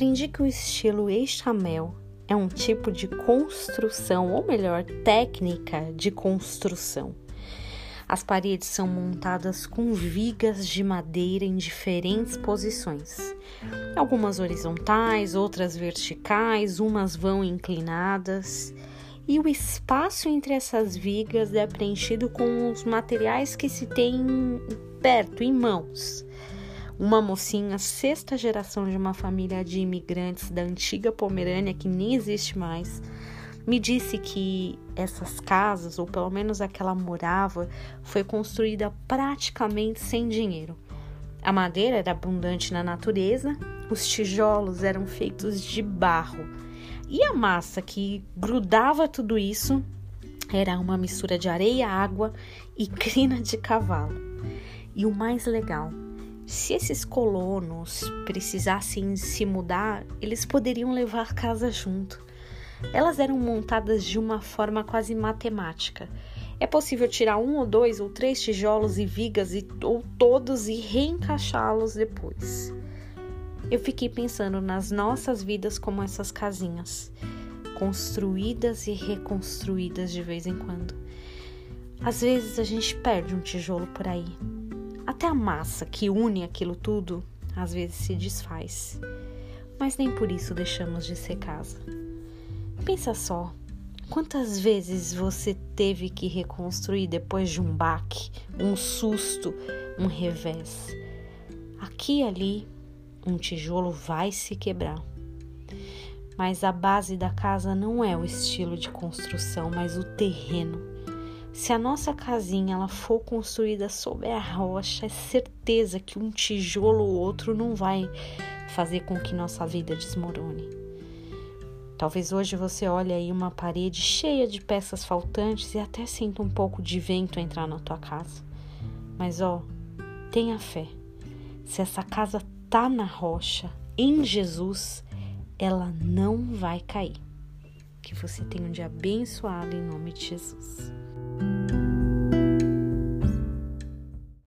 aprendi que o estilo Eixamel é um tipo de construção, ou melhor, técnica de construção. As paredes são montadas com vigas de madeira em diferentes posições. Algumas horizontais, outras verticais, umas vão inclinadas. E o espaço entre essas vigas é preenchido com os materiais que se tem perto, em mãos uma mocinha, sexta geração de uma família de imigrantes da antiga Pomerânia, que nem existe mais, me disse que essas casas, ou pelo menos a que ela morava, foi construída praticamente sem dinheiro. A madeira era abundante na natureza, os tijolos eram feitos de barro e a massa que grudava tudo isso era uma mistura de areia, água e crina de cavalo. E o mais legal, se esses colonos precisassem se mudar, eles poderiam levar casa junto. Elas eram montadas de uma forma quase matemática. É possível tirar um ou dois ou três tijolos e vigas e, ou todos e reencaixá-los depois. Eu fiquei pensando nas nossas vidas como essas casinhas, construídas e reconstruídas de vez em quando. Às vezes a gente perde um tijolo por aí, até a massa que une aquilo tudo às vezes se desfaz, mas nem por isso deixamos de ser casa. Pensa só, quantas vezes você teve que reconstruir depois de um baque, um susto, um revés? Aqui e ali, um tijolo vai se quebrar. Mas a base da casa não é o estilo de construção, mas o terreno se a nossa casinha ela for construída sobre a rocha, é certeza que um tijolo ou outro não vai fazer com que nossa vida desmorone. Talvez hoje você olhe aí uma parede cheia de peças faltantes e até sinta um pouco de vento entrar na tua casa. Mas ó, tenha fé. Se essa casa tá na rocha, em Jesus, ela não vai cair. Que você tenha um dia abençoado em nome de Jesus. thank you